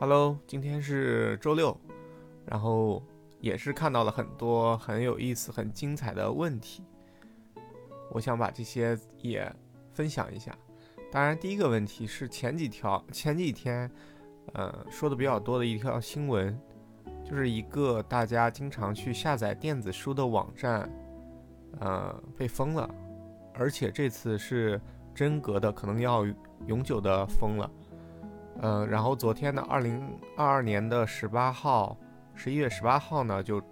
Hello，今天是周六，然后也是看到了很多很有意思、很精彩的问题，我想把这些也分享一下。当然，第一个问题是前几条、前几天，呃，说的比较多的一条新闻，就是一个大家经常去下载电子书的网站，呃，被封了，而且这次是真格的，可能要永久的封了。呃，然后昨天的二零二二年的十八号，十一月十八号呢，就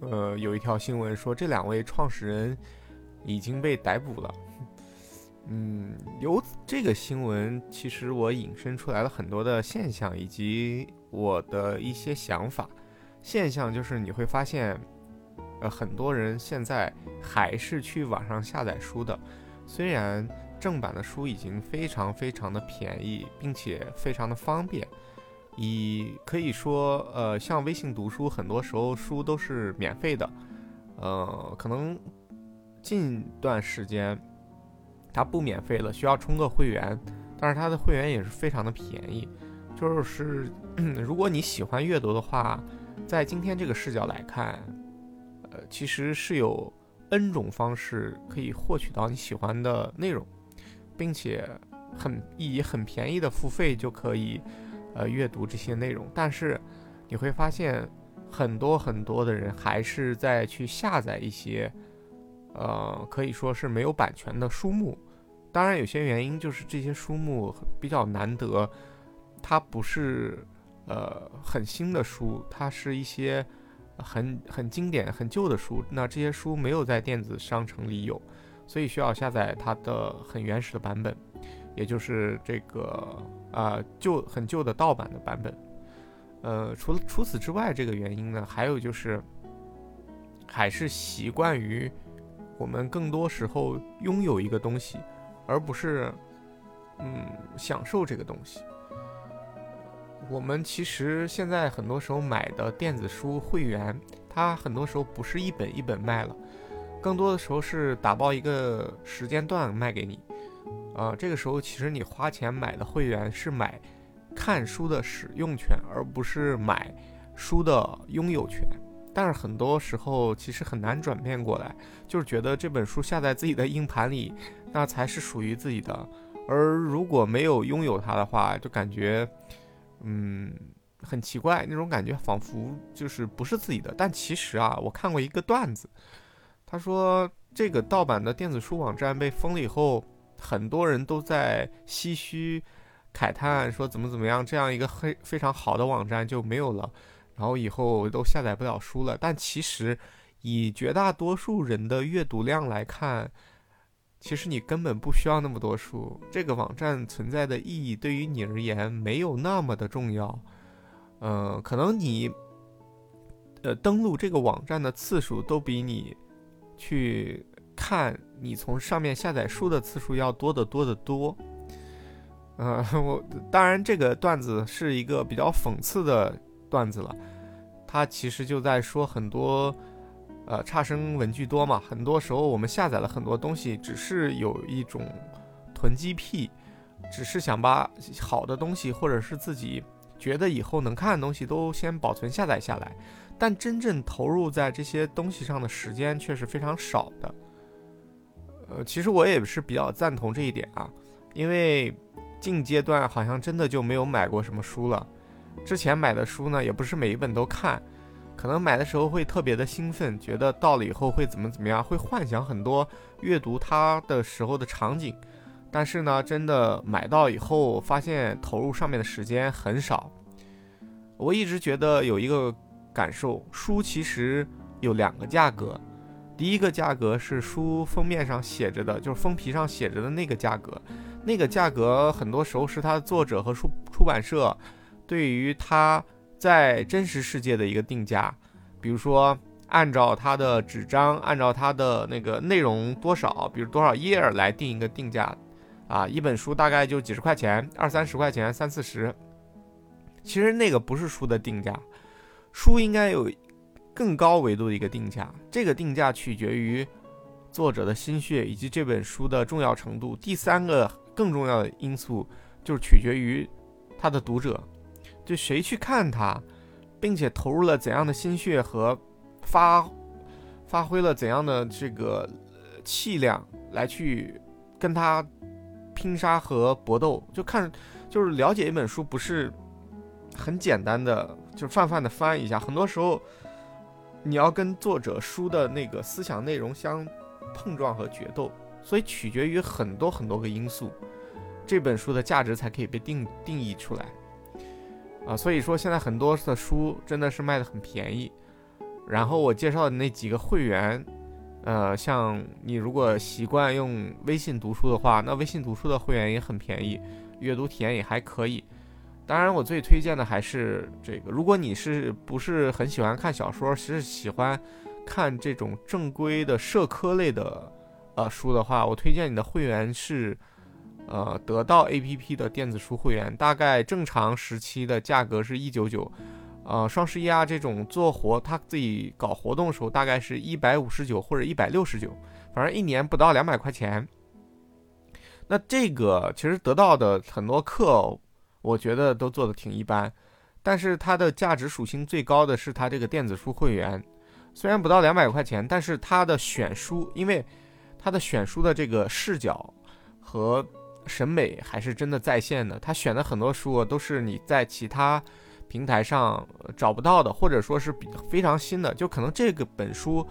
呃有一条新闻说这两位创始人已经被逮捕了。嗯，由这个新闻，其实我引申出来了很多的现象，以及我的一些想法。现象就是你会发现，呃，很多人现在还是去网上下载书的，虽然正版的书已经非常非常的便宜，并且非常的方便，以可以说，呃，像微信读书，很多时候书都是免费的，呃，可能近段时间。它不免费了，需要充个会员，但是它的会员也是非常的便宜。就是，如果你喜欢阅读的话，在今天这个视角来看，呃，其实是有 N 种方式可以获取到你喜欢的内容，并且很以很便宜的付费就可以，呃，阅读这些内容。但是你会发现，很多很多的人还是在去下载一些。呃，可以说是没有版权的书目，当然有些原因就是这些书目比较难得，它不是呃很新的书，它是一些很很经典、很旧的书。那这些书没有在电子商城里有，所以需要下载它的很原始的版本，也就是这个啊旧很旧的盗版的版本。呃，除了除此之外，这个原因呢，还有就是还是习惯于。我们更多时候拥有一个东西，而不是，嗯，享受这个东西。我们其实现在很多时候买的电子书会员，它很多时候不是一本一本卖了，更多的时候是打包一个时间段卖给你。啊，这个时候其实你花钱买的会员是买看书的使用权，而不是买书的拥有权。但是很多时候其实很难转变过来，就是觉得这本书下在自己的硬盘里，那才是属于自己的。而如果没有拥有它的话，就感觉，嗯，很奇怪，那种感觉仿佛就是不是自己的。但其实啊，我看过一个段子，他说这个盗版的电子书网站被封了以后，很多人都在唏嘘、慨叹，说怎么怎么样，这样一个非非常好的网站就没有了。然后以后都下载不了书了，但其实以绝大多数人的阅读量来看，其实你根本不需要那么多书。这个网站存在的意义对于你而言没有那么的重要。嗯，可能你呃登录这个网站的次数都比你去看你从上面下载书的次数要多得多得多。嗯，我当然这个段子是一个比较讽刺的。段子了，他其实就在说很多，呃，差生文具多嘛。很多时候我们下载了很多东西，只是有一种囤积癖，只是想把好的东西或者是自己觉得以后能看的东西都先保存下载下来。但真正投入在这些东西上的时间却是非常少的。呃，其实我也是比较赞同这一点啊，因为近阶段好像真的就没有买过什么书了。之前买的书呢，也不是每一本都看，可能买的时候会特别的兴奋，觉得到了以后会怎么怎么样，会幻想很多阅读它的时候的场景。但是呢，真的买到以后，发现投入上面的时间很少。我一直觉得有一个感受，书其实有两个价格，第一个价格是书封面上写着的，就是封皮上写着的那个价格，那个价格很多时候是它的作者和出出版社。对于它在真实世界的一个定价，比如说按照它的纸张，按照它的那个内容多少，比如多少页来定一个定价，啊，一本书大概就几十块钱，二三十块钱，三四十。其实那个不是书的定价，书应该有更高维度的一个定价，这个定价取决于作者的心血以及这本书的重要程度。第三个更重要的因素就是取决于他的读者。就谁去看它，并且投入了怎样的心血和发发挥了怎样的这个气量来去跟他拼杀和搏斗，就看就是了解一本书不是很简单的，就是泛泛的翻一下，很多时候你要跟作者书的那个思想内容相碰撞和决斗，所以取决于很多很多个因素，这本书的价值才可以被定定义出来。啊，所以说现在很多的书真的是卖的很便宜。然后我介绍的那几个会员，呃，像你如果习惯用微信读书的话，那微信读书的会员也很便宜，阅读体验也还可以。当然，我最推荐的还是这个。如果你是不是很喜欢看小说，是喜欢看这种正规的社科类的呃书的话，我推荐你的会员是。呃，得到 APP 的电子书会员，大概正常时期的价格是一九九，呃，双十一啊这种做活，他自己搞活动的时候，大概是一百五十九或者一百六十九，反正一年不到两百块钱。那这个其实得到的很多课，我觉得都做的挺一般，但是它的价值属性最高的是它这个电子书会员，虽然不到两百块钱，但是它的选书，因为它的选书的这个视角和审美还是真的在线的，他选的很多书都是你在其他平台上找不到的，或者说是比非常新的。就可能这个本书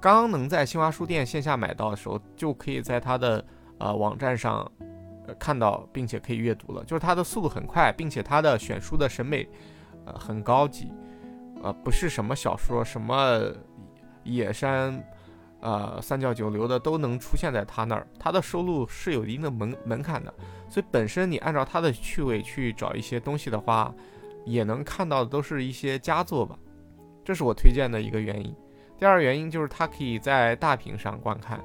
刚能在新华书店线下买到的时候，就可以在它的呃网站上看到，并且可以阅读了。就是它的速度很快，并且它的选书的审美呃很高级，呃不是什么小说，什么野山。呃，三教九流的都能出现在他那儿，他的收录是有一定的门门槛的，所以本身你按照他的趣味去找一些东西的话，也能看到的都是一些佳作吧，这是我推荐的一个原因。第二原因就是它可以在大屏上观看，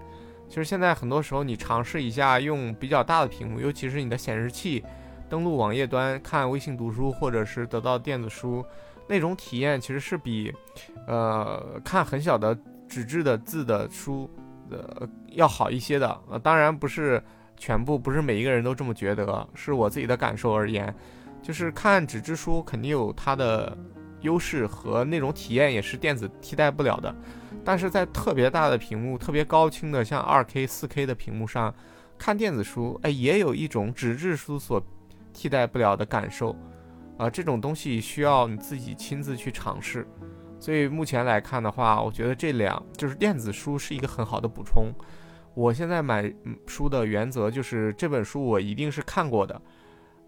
其实现在很多时候你尝试一下用比较大的屏幕，尤其是你的显示器登录网页端看微信读书或者是得到电子书，那种体验其实是比，呃，看很小的。纸质的字的书，呃，要好一些的。呃，当然不是全部，不是每一个人都这么觉得，是我自己的感受而言。就是看纸质书肯定有它的优势和那种体验也是电子替代不了的。但是在特别大的屏幕、特别高清的像二 K、四 K 的屏幕上看电子书，哎，也有一种纸质书所替代不了的感受。啊，这种东西需要你自己亲自去尝试。所以目前来看的话，我觉得这两就是电子书是一个很好的补充。我现在买书的原则就是这本书我一定是看过的，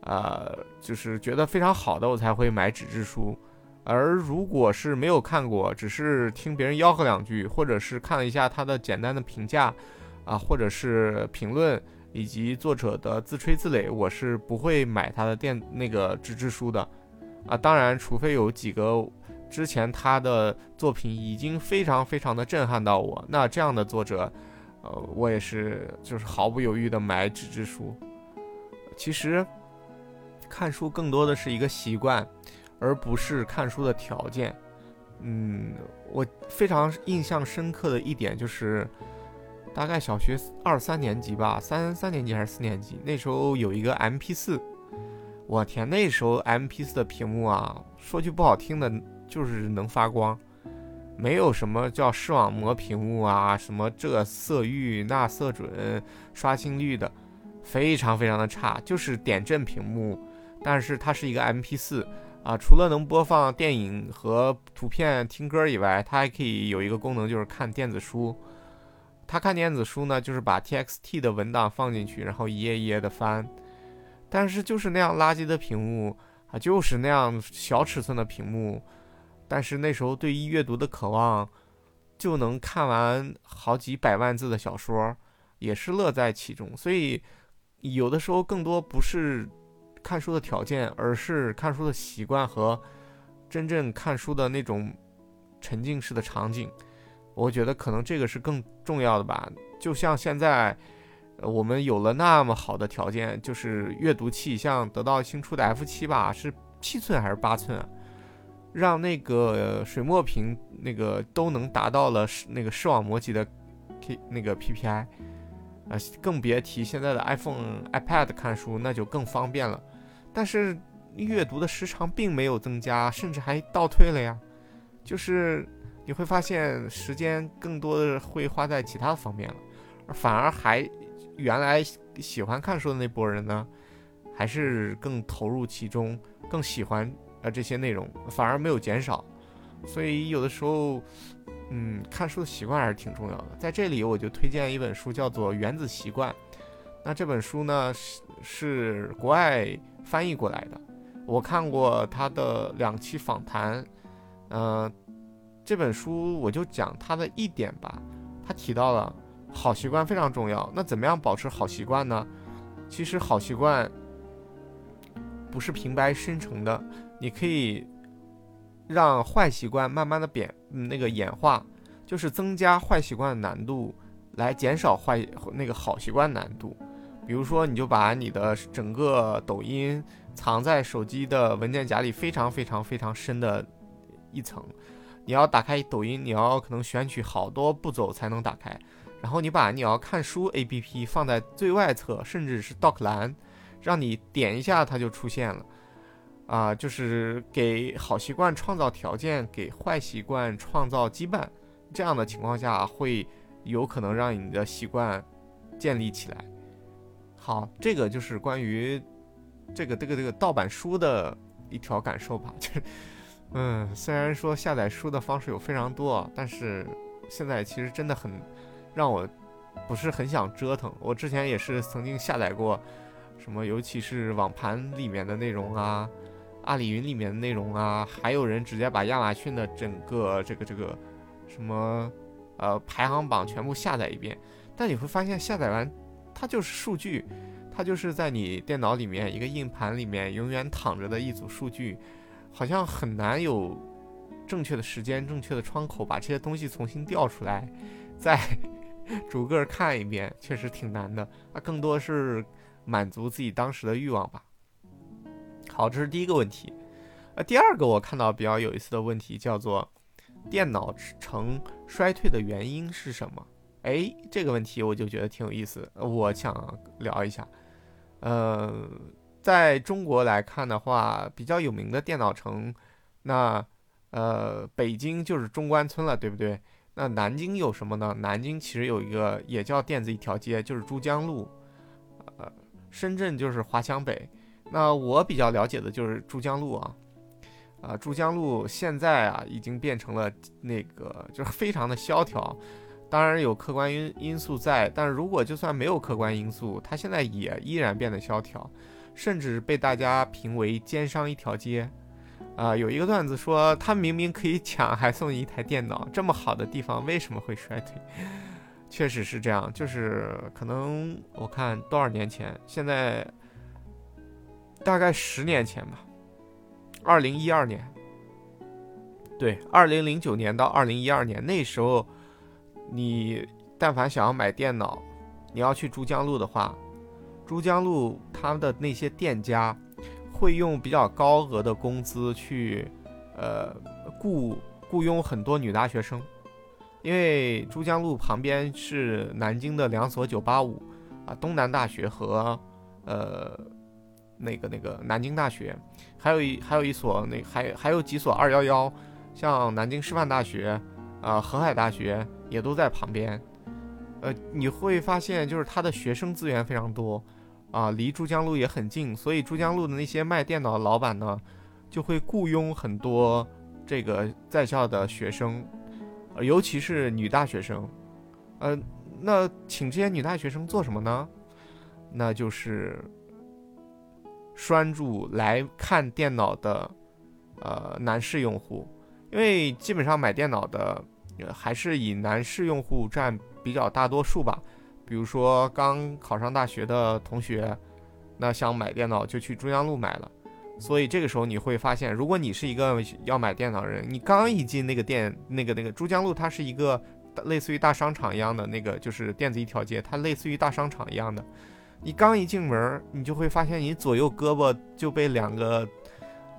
呃，就是觉得非常好的我才会买纸质书。而如果是没有看过，只是听别人吆喝两句，或者是看了一下他的简单的评价啊，或者是评论以及作者的自吹自擂，我是不会买他的电那个纸质书的啊。当然，除非有几个。之前他的作品已经非常非常的震撼到我，那这样的作者，呃，我也是就是毫不犹豫的买纸质书。其实，看书更多的是一个习惯，而不是看书的条件。嗯，我非常印象深刻的一点就是，大概小学二三年级吧，三三年级还是四年级，那时候有一个 M P 四，我天，那时候 M P 四的屏幕啊，说句不好听的。就是能发光，没有什么叫视网膜屏幕啊，什么这色域那色准刷新率的，非常非常的差，就是点阵屏幕。但是它是一个 MP4 啊，除了能播放电影和图片、听歌以外，它还可以有一个功能，就是看电子书。它看电子书呢，就是把 TXT 的文档放进去，然后一页一页的翻。但是就是那样垃圾的屏幕啊，就是那样小尺寸的屏幕。但是那时候对于阅读的渴望，就能看完好几百万字的小说，也是乐在其中。所以有的时候更多不是看书的条件，而是看书的习惯和真正看书的那种沉浸式的场景。我觉得可能这个是更重要的吧。就像现在我们有了那么好的条件，就是阅读器，像得到新出的 F 七吧，是七寸还是八寸啊？让那个水墨屏那个都能达到了那个视网膜级的 K 那个 PPI，啊，更别提现在的 iPhone、iPad 看书那就更方便了。但是阅读的时长并没有增加，甚至还倒退了呀。就是你会发现时间更多的会花在其他方面了，反而还原来喜欢看书的那波人呢，还是更投入其中，更喜欢呃这些内容，反而没有减少。所以有的时候，嗯，看书的习惯还是挺重要的。在这里，我就推荐一本书，叫做《原子习惯》。那这本书呢，是是国外翻译过来的。我看过他的两期访谈，呃，这本书我就讲他的一点吧。他提到了好习惯非常重要。那怎么样保持好习惯呢？其实好习惯不是平白生成的，你可以。让坏习惯慢慢的变，那个演化，就是增加坏习惯的难度，来减少坏那个好习惯难度。比如说，你就把你的整个抖音藏在手机的文件夹里，非常非常非常深的一层。你要打开抖音，你要可能选取好多步骤才能打开。然后你把你要看书 APP 放在最外侧，甚至是 Dock 栏，让你点一下它就出现了。啊，就是给好习惯创造条件，给坏习惯创造羁绊，这样的情况下会有可能让你的习惯建立起来。好，这个就是关于这个这个这个盗版书的一条感受吧。就，嗯，虽然说下载书的方式有非常多，但是现在其实真的很让我不是很想折腾。我之前也是曾经下载过什么，尤其是网盘里面的内容啊。阿里云里面的内容啊，还有人直接把亚马逊的整个这个这个什么呃排行榜全部下载一遍，但你会发现下载完它就是数据，它就是在你电脑里面一个硬盘里面永远躺着的一组数据，好像很难有正确的时间、正确的窗口把这些东西重新调出来，再逐个看一遍，确实挺难的。啊更多是满足自己当时的欲望吧。好，这是第一个问题，呃，第二个我看到比较有意思的问题叫做电脑呈衰退的原因是什么？哎，这个问题我就觉得挺有意思，我想聊一下。呃，在中国来看的话，比较有名的电脑城，那呃，北京就是中关村了，对不对？那南京有什么呢？南京其实有一个也叫电子一条街，就是珠江路。呃，深圳就是华强北。那我比较了解的就是珠江路啊，啊，珠江路现在啊已经变成了那个就是非常的萧条，当然有客观因因素在，但是如果就算没有客观因素，它现在也依然变得萧条，甚至被大家评为奸商一条街，啊，有一个段子说他明明可以抢还送你一台电脑，这么好的地方为什么会衰退？确实是这样，就是可能我看多少年前，现在。大概十年前吧，二零一二年，对，二零零九年到二零一二年那时候，你但凡想要买电脑，你要去珠江路的话，珠江路他们的那些店家会用比较高额的工资去，呃，雇雇佣很多女大学生，因为珠江路旁边是南京的两所九八五啊，东南大学和呃。那个那个南京大学，还有一还有一所那还还有几所二幺幺，像南京师范大学，啊河海大学也都在旁边，呃你会发现就是它的学生资源非常多，啊离珠江路也很近，所以珠江路的那些卖电脑的老板呢，就会雇佣很多这个在校的学生，呃尤其是女大学生，呃那请这些女大学生做什么呢？那就是。拴住来看电脑的，呃，男士用户，因为基本上买电脑的还是以男士用户占比较大多数吧。比如说刚考上大学的同学，那想买电脑就去珠江路买了。所以这个时候你会发现，如果你是一个要买电脑人，你刚一进那个店，那个那个珠江路，它是一个类似于大商场一样的那个，就是电子一条街，它类似于大商场一样的。你刚一进门，你就会发现你左右胳膊就被两个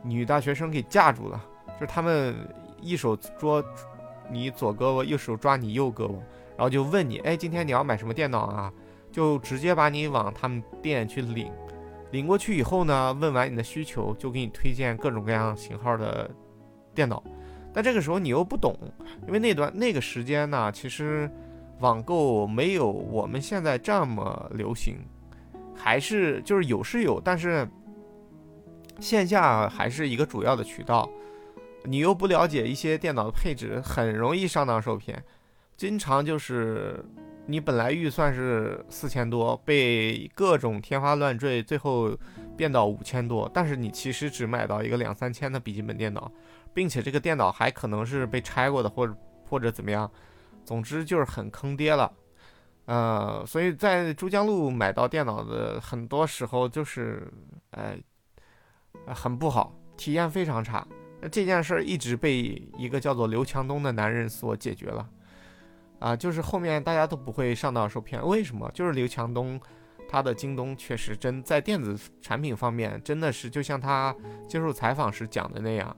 女大学生给架住了，就是他们一手捉你左胳膊，右手抓你右胳膊，然后就问你，哎，今天你要买什么电脑啊？就直接把你往他们店去领，领过去以后呢，问完你的需求，就给你推荐各种各样型号的电脑。但这个时候你又不懂，因为那段那个时间呢，其实网购没有我们现在这么流行，还是就是有是有，但是线下还是一个主要的渠道。你又不了解一些电脑的配置，很容易上当受骗，经常就是你本来预算是四千多，被各种天花乱坠，最后变到五千多，但是你其实只买到一个两三千的笔记本电脑。并且这个电脑还可能是被拆过的，或者或者怎么样，总之就是很坑爹了，呃，所以在珠江路买到电脑的很多时候就是，呃，很不好，体验非常差。这件事儿一直被一个叫做刘强东的男人所解决了，啊，就是后面大家都不会上当受骗。为什么？就是刘强东他的京东确实真在电子产品方面真的是就像他接受采访时讲的那样。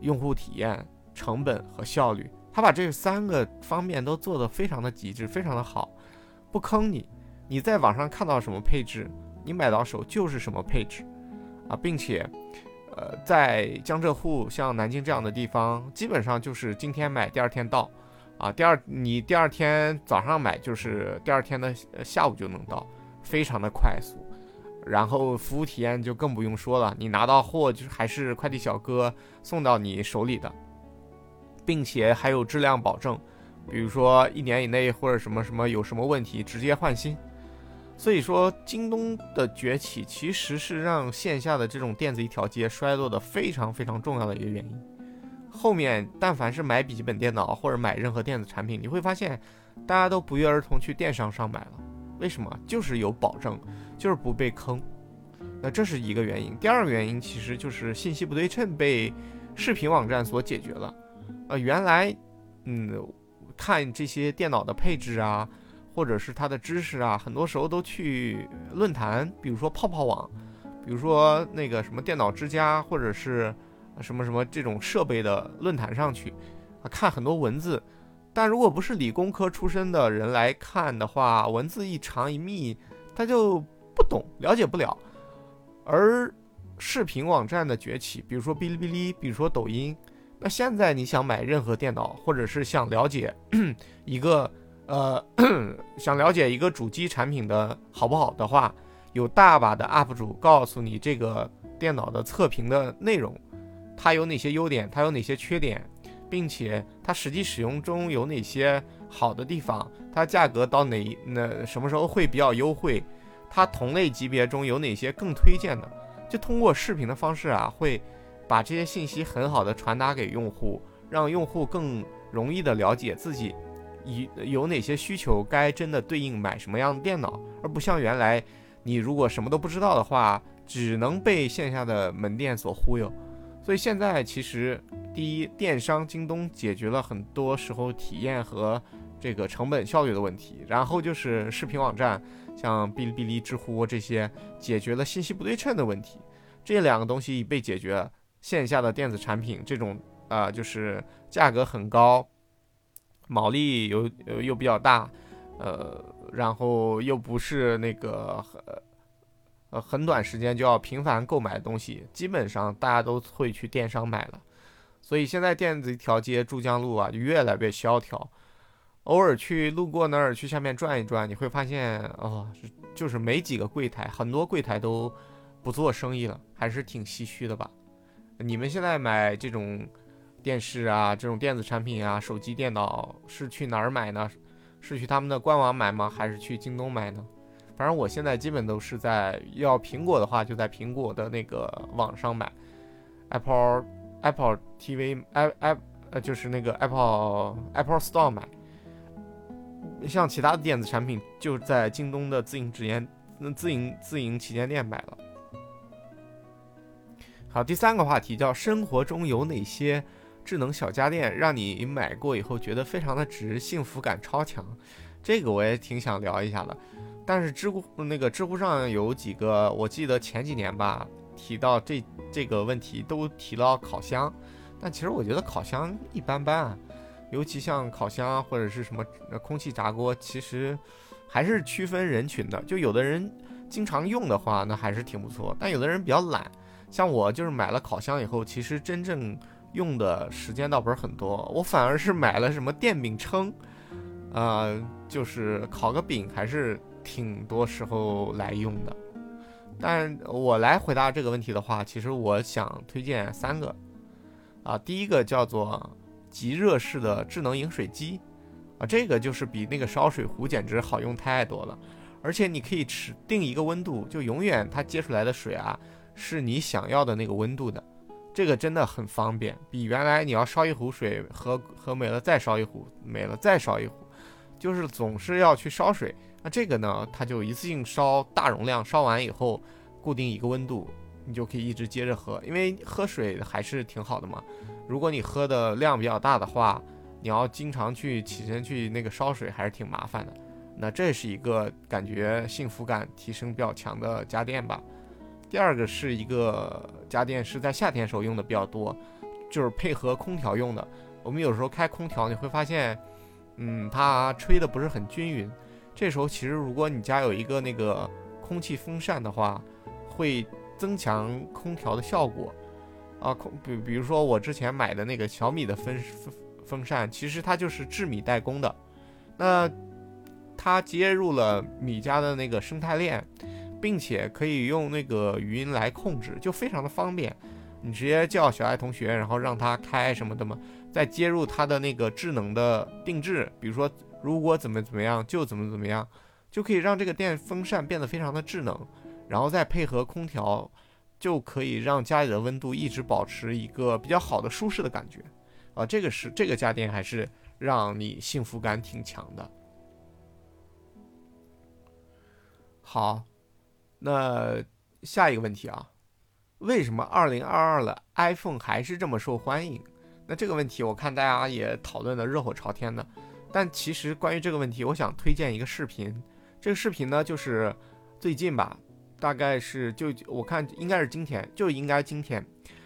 用户体验、成本和效率，他把这三个方面都做得非常的极致，非常的好，不坑你。你在网上看到什么配置，你买到手就是什么配置啊，并且，呃，在江浙沪像南京这样的地方，基本上就是今天买，第二天到，啊，第二你第二天早上买，就是第二天的下午就能到，非常的快速。然后服务体验就更不用说了，你拿到货就是还是快递小哥送到你手里的，并且还有质量保证，比如说一年以内或者什么什么有什么问题直接换新。所以说，京东的崛起其实是让线下的这种电子一条街衰落的非常非常重要的一个原因。后面但凡是买笔记本电脑或者买任何电子产品，你会发现大家都不约而同去电商上买了，为什么？就是有保证。就是不被坑，那这是一个原因。第二个原因其实就是信息不对称被视频网站所解决了。呃，原来，嗯，看这些电脑的配置啊，或者是他的知识啊，很多时候都去论坛，比如说泡泡网，比如说那个什么电脑之家，或者是什么什么这种设备的论坛上去啊，看很多文字。但如果不是理工科出身的人来看的话，文字一长一密，他就。不懂，了解不了。而视频网站的崛起，比如说哔哩哔哩，比如说抖音，那现在你想买任何电脑，或者是想了解 一个呃，想了解一个主机产品的好不好的话，有大把的 UP 主告诉你这个电脑的测评的内容，它有哪些优点，它有哪些缺点，并且它实际使用中有哪些好的地方，它价格到哪那什么时候会比较优惠。它同类级别中有哪些更推荐的？就通过视频的方式啊，会把这些信息很好的传达给用户，让用户更容易的了解自己有有哪些需求，该真的对应买什么样的电脑，而不像原来你如果什么都不知道的话，只能被线下的门店所忽悠。所以现在其实第一，电商京东解决了很多时候体验和这个成本效率的问题，然后就是视频网站。像哔哩哔哩、知乎这些解决了信息不对称的问题，这两个东西已被解决。线下的电子产品这种啊，就是价格很高，毛利又又比较大，呃，然后又不是那个呃很短时间就要频繁购买的东西，基本上大家都会去电商买了。所以现在电子一条街珠江路啊，就越来越萧条。偶尔去路过那儿，去下面转一转，你会发现哦，就是没几个柜台，很多柜台都不做生意了，还是挺唏嘘的吧？你们现在买这种电视啊，这种电子产品啊，手机、电脑是去哪儿买呢？是去他们的官网买吗？还是去京东买呢？反正我现在基本都是在要苹果的话，就在苹果的那个网上买，Apple Apple TV i i 呃就是那个 Apple Apple Store 买。像其他的电子产品，就在京东的自营直营、自营自营旗舰店买了。好，第三个话题叫生活中有哪些智能小家电让你买过以后觉得非常的值，幸福感超强？这个我也挺想聊一下的。但是知乎那个知乎上有几个，我记得前几年吧提到这这个问题都提到烤箱，但其实我觉得烤箱一般般。尤其像烤箱或者是什么空气炸锅，其实还是区分人群的。就有的人经常用的话，那还是挺不错。但有的人比较懒，像我就是买了烤箱以后，其实真正用的时间倒不是很多，我反而是买了什么电饼铛，呃，就是烤个饼还是挺多时候来用的。但我来回答这个问题的话，其实我想推荐三个，啊，第一个叫做极热式的智能饮水机，啊，这个就是比那个烧水壶简直好用太多了，而且你可以指定一个温度，就永远它接出来的水啊是你想要的那个温度的，这个真的很方便，比原来你要烧一壶水喝喝没了再烧一壶，没了再烧一壶，就是总是要去烧水。那这个呢，它就一次性烧大容量，烧完以后固定一个温度，你就可以一直接着喝。因为喝水还是挺好的嘛。如果你喝的量比较大的话，你要经常去起身去那个烧水，还是挺麻烦的。那这是一个感觉幸福感提升比较强的家电吧。第二个是一个家电是在夏天时候用的比较多，就是配合空调用的。我们有时候开空调，你会发现，嗯，它吹的不是很均匀。这时候其实，如果你家有一个那个空气风扇的话，会增强空调的效果。啊，空比比如说我之前买的那个小米的风风风扇，其实它就是智米代工的。那它接入了米家的那个生态链，并且可以用那个语音来控制，就非常的方便。你直接叫小爱同学，然后让他开什么的嘛，再接入它的那个智能的定制，比如说。如果怎么怎么样就怎么怎么样，就可以让这个电风扇变得非常的智能，然后再配合空调，就可以让家里的温度一直保持一个比较好的舒适的感觉。啊，这个是这个家电还是让你幸福感挺强的。好，那下一个问题啊，为什么二零二二了 iPhone 还是这么受欢迎？那这个问题我看大家也讨论的热火朝天的。但其实关于这个问题，我想推荐一个视频。这个视频呢，就是最近吧，大概是就我看应该是今天，就应该今天，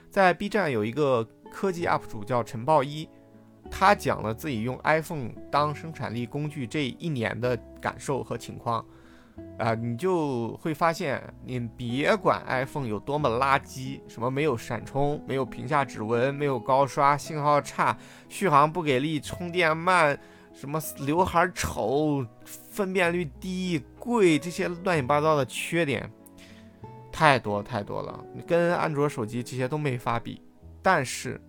在 B 站有一个科技 UP 主叫陈豹一，他讲了自己用 iPhone 当生产力工具这一年的感受和情况。啊，你就会发现，你别管 iPhone 有多么垃圾，什么没有闪充，没有屏下指纹，没有高刷，信号差，续航不给力，充电慢。什么刘海丑、分辨率低、贵，这些乱七八糟的缺点太多太多了，跟安卓手机这些都没法比。但是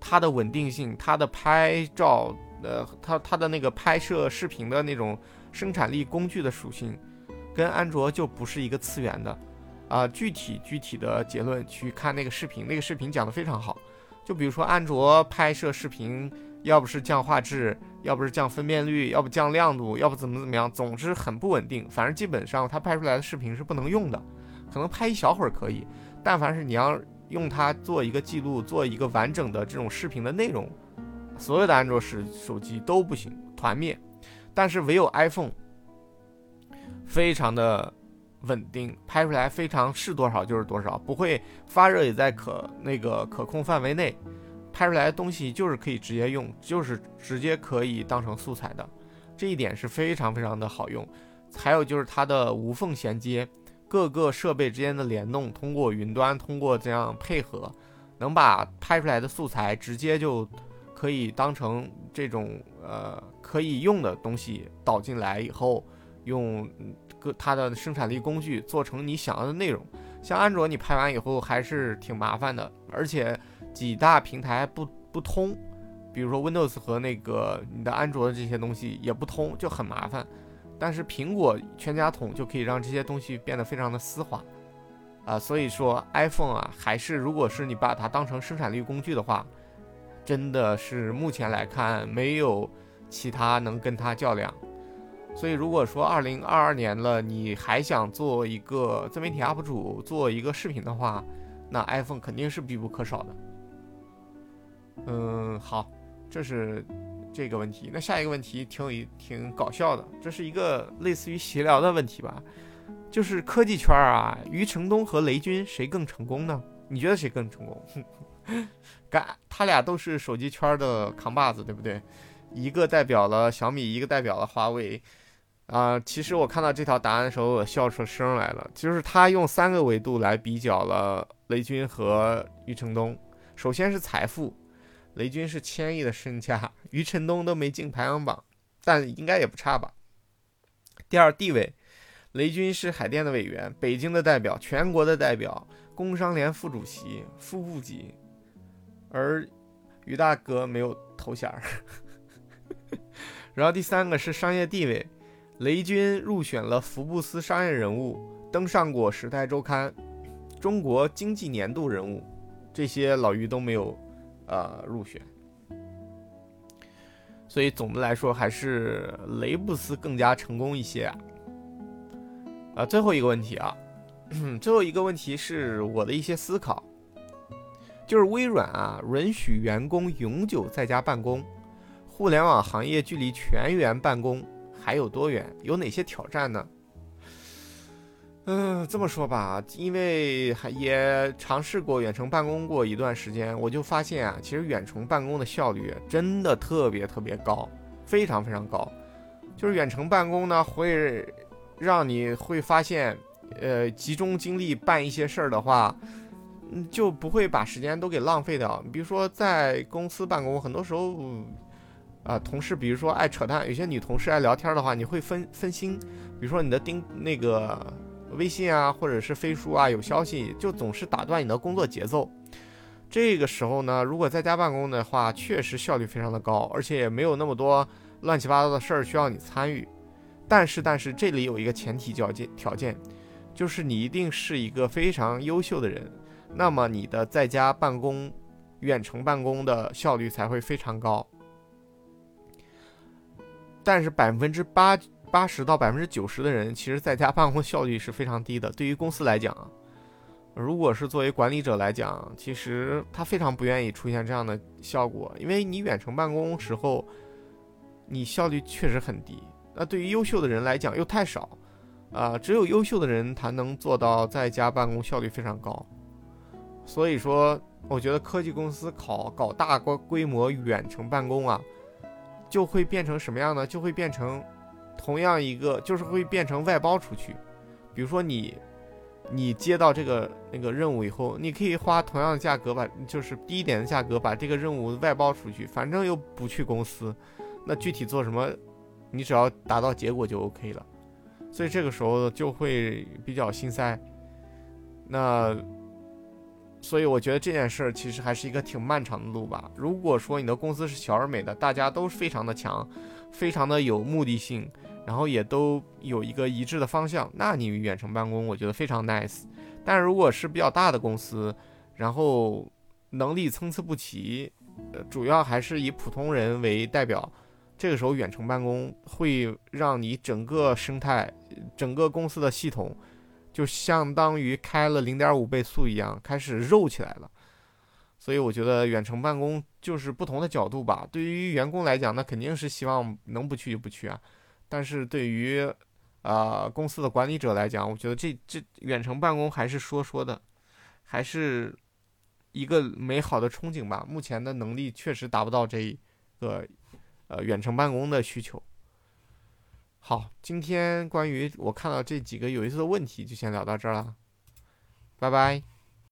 它的稳定性、它的拍照、呃，它它的那个拍摄视频的那种生产力工具的属性，跟安卓就不是一个次元的。啊，具体具体的结论去看那个视频，那个视频讲的非常好。就比如说安卓拍摄视频。要不是降画质，要不是降分辨率，要不降亮度，要不怎么怎么样，总之很不稳定。反正基本上它拍出来的视频是不能用的，可能拍一小会儿可以，但凡是你要用它做一个记录，做一个完整的这种视频的内容，所有的安卓手手机都不行，团灭。但是唯有 iPhone，非常的稳定，拍出来非常是多少就是多少，不会发热，也在可那个可控范围内。拍出来的东西就是可以直接用，就是直接可以当成素材的，这一点是非常非常的好用。还有就是它的无缝衔接，各个设备之间的联动，通过云端，通过这样配合，能把拍出来的素材直接就可以当成这种呃可以用的东西导进来以后，用各它的生产力工具做成你想要的内容。像安卓，你拍完以后还是挺麻烦的，而且。几大平台不不通，比如说 Windows 和那个你的安卓的这些东西也不通，就很麻烦。但是苹果全家桶就可以让这些东西变得非常的丝滑，啊，所以说 iPhone 啊，还是如果是你把它当成生产力工具的话，真的是目前来看没有其他能跟他较量。所以如果说2022年了，你还想做一个自媒体 UP 主，做一个视频的话，那 iPhone 肯定是必不可少的。嗯，好，这是这个问题。那下一个问题挺有挺搞笑的，这是一个类似于闲聊的问题吧？就是科技圈啊，余承东和雷军谁更成功呢？你觉得谁更成功？干，他俩都是手机圈的扛把子，对不对？一个代表了小米，一个代表了华为。啊，其实我看到这条答案的时候，我笑出声来了。就是他用三个维度来比较了雷军和余承东。首先是财富，雷军是千亿的身价，余承东都没进排行榜，但应该也不差吧。第二地位，雷军是海淀的委员，北京的代表，全国的代表，工商联副主席、副部级，而于大哥没有头衔儿。然后第三个是商业地位。雷军入选了福布斯商业人物，登上过《时代周刊》中国经济年度人物，这些老于都没有，呃，入选。所以总的来说，还是雷布斯更加成功一些啊。啊，最后一个问题啊，最后一个问题是我的一些思考，就是微软啊，允许员工永久在家办公，互联网行业距离全员办公。还有多远？有哪些挑战呢？嗯，这么说吧，因为还也尝试过远程办公过一段时间，我就发现啊，其实远程办公的效率真的特别特别高，非常非常高。就是远程办公呢，会让你会发现，呃，集中精力办一些事儿的话，就不会把时间都给浪费掉。比如说在公司办公，很多时候。啊，同事，比如说爱扯淡，有些女同事爱聊天的话，你会分分心。比如说你的钉那个微信啊，或者是飞书啊，有消息就总是打断你的工作节奏。这个时候呢，如果在家办公的话，确实效率非常的高，而且也没有那么多乱七八糟的事儿需要你参与。但是，但是这里有一个前提条件条件，就是你一定是一个非常优秀的人，那么你的在家办公、远程办公的效率才会非常高。但是百分之八八十到百分之九十的人，其实在家办公效率是非常低的。对于公司来讲，如果是作为管理者来讲，其实他非常不愿意出现这样的效果，因为你远程办公时候，你效率确实很低。那对于优秀的人来讲又太少，啊，只有优秀的人才能做到在家办公效率非常高。所以说，我觉得科技公司考搞大规规模远程办公啊。就会变成什么样呢？就会变成同样一个，就是会变成外包出去。比如说你，你接到这个那个任务以后，你可以花同样的价格把，就是低一点的价格把这个任务外包出去，反正又不去公司，那具体做什么，你只要达到结果就 OK 了。所以这个时候就会比较心塞。那。所以我觉得这件事儿其实还是一个挺漫长的路吧。如果说你的公司是小而美的，大家都非常的强，非常的有目的性，然后也都有一个一致的方向，那你远程办公我觉得非常 nice。但如果是比较大的公司，然后能力参差不齐，呃，主要还是以普通人为代表，这个时候远程办公会让你整个生态、整个公司的系统。就相当于开了零点五倍速一样，开始肉起来了。所以我觉得远程办公就是不同的角度吧。对于员工来讲，那肯定是希望能不去就不去啊。但是对于啊公司的管理者来讲，我觉得这这远程办公还是说说的，还是一个美好的憧憬吧。目前的能力确实达不到这个呃远程办公的需求。好，今天关于我看到这几个有意思的问题，就先聊到这儿了，拜拜。